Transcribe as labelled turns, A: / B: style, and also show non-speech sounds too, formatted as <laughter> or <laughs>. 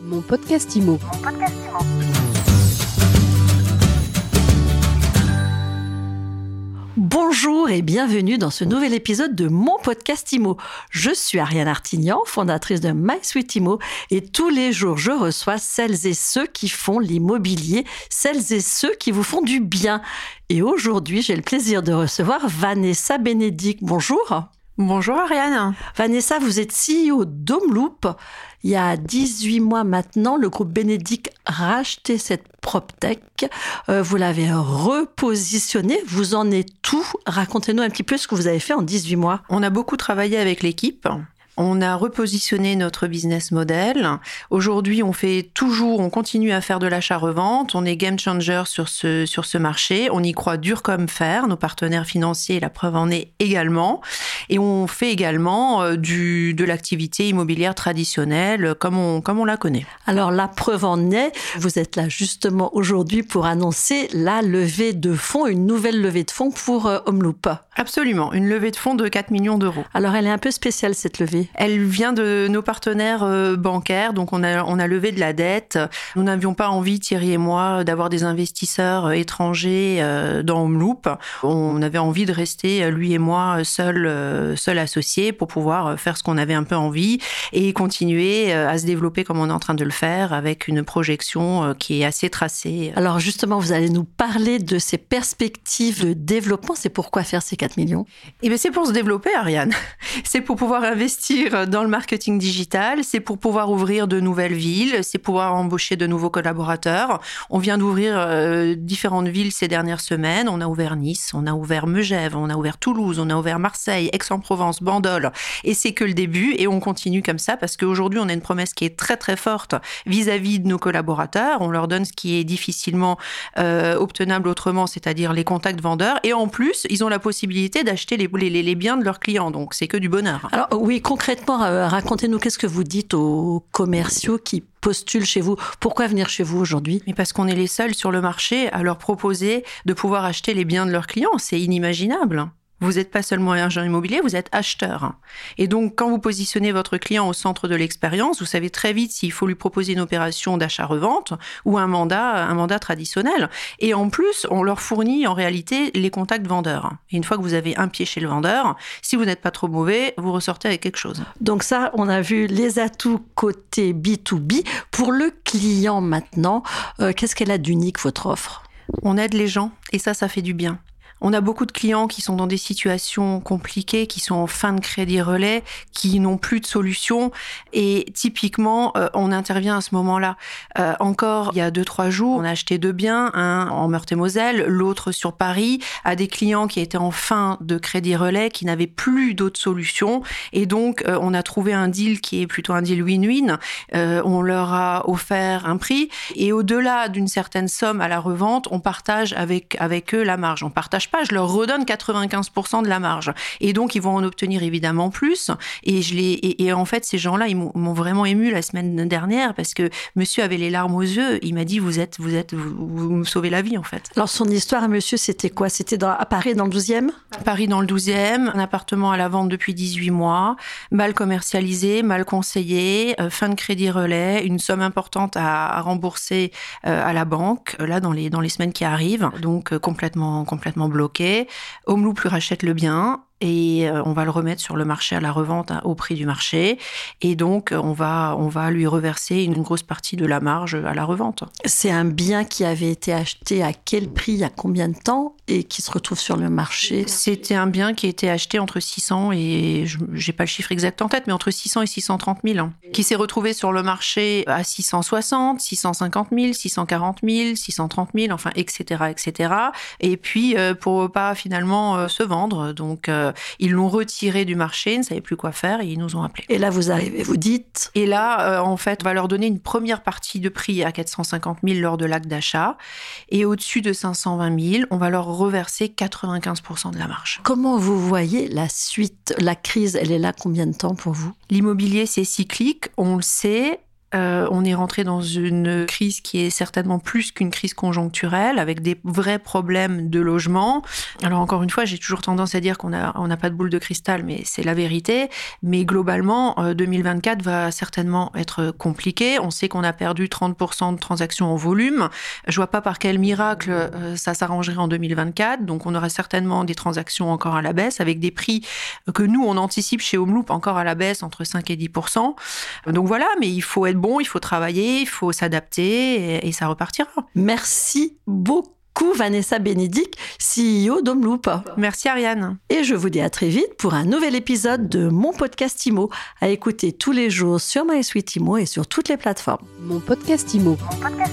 A: Mon podcast IMO.
B: Bonjour et bienvenue dans ce nouvel épisode de mon podcast IMO. Je suis Ariane Artignan, fondatrice de My IMO et tous les jours je reçois celles et ceux qui font l'immobilier, celles et ceux qui vous font du bien. Et aujourd'hui, j'ai le plaisir de recevoir Vanessa Bénédicte. Bonjour.
C: Bonjour Ariane.
B: Vanessa, vous êtes CEO d'Homeloop. Il y a 18 mois maintenant, le groupe Bénédicte racheté cette PropTech. Euh, vous l'avez repositionné. Vous en êtes tout. Racontez-nous un petit peu ce que vous avez fait en 18 mois.
C: On a beaucoup travaillé avec l'équipe. On a repositionné notre business model. Aujourd'hui, on fait toujours, on continue à faire de l'achat-revente. On est game changer sur ce, sur ce marché. On y croit dur comme fer. Nos partenaires financiers, la preuve en est également. Et on fait également euh, du, de l'activité immobilière traditionnelle comme on, comme on la connaît.
B: Alors, la preuve en est, vous êtes là justement aujourd'hui pour annoncer la levée de fonds, une nouvelle levée de fonds pour euh, Homeloop.
C: Absolument, une levée de fonds de 4 millions d'euros.
B: Alors, elle est un peu spéciale cette levée.
C: Elle vient de nos partenaires euh, bancaires, donc on a, on a levé de la dette. Nous n'avions pas envie, Thierry et moi, d'avoir des investisseurs euh, étrangers euh, dans Homeloop. On avait envie de rester, lui et moi, seuls seul associés pour pouvoir faire ce qu'on avait un peu envie et continuer à se développer comme on est en train de le faire avec une projection qui est assez tracée.
B: Alors justement, vous allez nous parler de ces perspectives de développement. C'est pourquoi faire ces 4 millions <laughs>
C: Eh bien, c'est pour se développer, Ariane. C'est pour pouvoir investir dans le marketing digital, c'est pour pouvoir ouvrir de nouvelles villes, c'est pouvoir embaucher de nouveaux collaborateurs. On vient d'ouvrir euh, différentes villes ces dernières semaines. On a ouvert Nice, on a ouvert Megève, on a ouvert Toulouse, on a ouvert Marseille, Aix-en-Provence, Bandol. Et c'est que le début et on continue comme ça parce qu'aujourd'hui, on a une promesse qui est très très forte vis-à-vis de nos collaborateurs. On leur donne ce qui est difficilement euh, obtenable autrement, c'est-à-dire les contacts vendeurs. Et en plus, ils ont la possibilité d'acheter les, les, les biens de leurs clients. Donc, c'est que du bonheur.
B: Alors, oui, concrètement, concrètement, euh, racontez-nous qu'est-ce que vous dites aux commerciaux qui postulent chez vous? Pourquoi venir chez vous aujourd'hui?
C: Mais parce qu'on est les seuls sur le marché à leur proposer de pouvoir acheter les biens de leurs clients. C'est inimaginable. Vous n'êtes pas seulement agent immobilier, vous êtes acheteur. Et donc, quand vous positionnez votre client au centre de l'expérience, vous savez très vite s'il faut lui proposer une opération d'achat-revente ou un mandat, un mandat traditionnel. Et en plus, on leur fournit en réalité les contacts vendeurs. Et une fois que vous avez un pied chez le vendeur, si vous n'êtes pas trop mauvais, vous ressortez avec quelque chose.
B: Donc ça, on a vu les atouts côté B2B. Pour le client maintenant, euh, qu'est-ce qu'elle a d'unique, votre offre?
C: On aide les gens et ça, ça fait du bien. On a beaucoup de clients qui sont dans des situations compliquées, qui sont en fin de crédit relais, qui n'ont plus de solution. Et typiquement, euh, on intervient à ce moment-là. Euh, encore il y a deux trois jours, on a acheté deux biens, un en Meurthe-et-Moselle, l'autre sur Paris, à des clients qui étaient en fin de crédit relais, qui n'avaient plus d'autres solutions. Et donc, euh, on a trouvé un deal qui est plutôt un deal win-win. on leur a offert un prix et au-delà d'une certaine somme à la revente, on partage avec avec eux la marge. Pas, je leur redonne 95% de la marge. Et donc, ils vont en obtenir évidemment plus. Et, je les, et, en fait, ces gens-là, ils m'ont vraiment ému la semaine dernière parce que monsieur avait les larmes aux yeux. Il m'a dit, vous êtes, vous êtes, vous, me sauvez la vie, en fait.
B: Alors, son histoire monsieur, c'était quoi? C'était à Paris, dans le 12e
C: Paris, dans le 12e, un appartement à la vente depuis 18 mois, mal commercialisé, mal conseillé, euh, fin de crédit relais, une somme importante à, rembourser euh, à la banque, euh, là, dans les, dans les semaines qui arrivent. Donc, complètement, complètement bloqué. Homeloop lui rachète le bien et euh, on va le remettre sur le marché à la revente hein, au prix du marché. Et donc, on va, on va lui reverser une grosse partie de la marge à la revente.
B: C'est un bien qui avait été acheté à quel prix, il y a combien de temps et qui se retrouve sur le marché?
C: C'était un bien qui a été acheté entre 600 et, j'ai pas le chiffre exact en tête, mais entre 600 et 630 000, hein, qui s'est retrouvé sur le marché à 660, 650 000, 640 000, 630 000, enfin, etc., etc. Et puis, euh, pour pas finalement euh, se vendre. Donc, euh, ils l'ont retiré du marché, ils ne savaient plus quoi faire et ils nous ont appelés.
B: Et là, vous arrivez, vous dites
C: Et là, euh, en fait, on va leur donner une première partie de prix à 450 000 lors de l'acte d'achat. Et au-dessus de 520 000, on va leur reverser 95 de la marge.
B: Comment vous voyez la suite La crise, elle est là combien de temps pour vous?
C: L'immobilier, c'est cyclique, on le sait Euh, on est rentré dans une crise qui est certainement plus qu'une crise conjoncturelle, avec des vrais problèmes de logement. Alors encore une fois, j'ai toujours tendance à dire qu'on n'a on pas de boule de cristal, mais c'est la vérité. Mais globalement, 2024 euh, va certainement être compliqué. On sait qu'on a perdu 30% de transactions en volume. Je vois pas par quel miracle euh, ça s'arrangerait en 2024. Donc on aura certainement des transactions encore à la baisse, avec des prix que nous, on anticipe chez Homeloop encore à la baisse entre 5 et 10%. Donc voilà, mais il faut être bon, il faut travailler, il faut s'adapter et, ça repartira.
B: Merci beaucoup. Vanessa Bénédicte, CEO d'Homeloop.
C: Merci Ariane.
B: Et je vous dis à très vite pour un nouvel épisode de mon podcast IMO à écouter tous les jours sur MySuite IMO et sur toutes les plateformes.
A: Mon podcast IMO. Mon podcast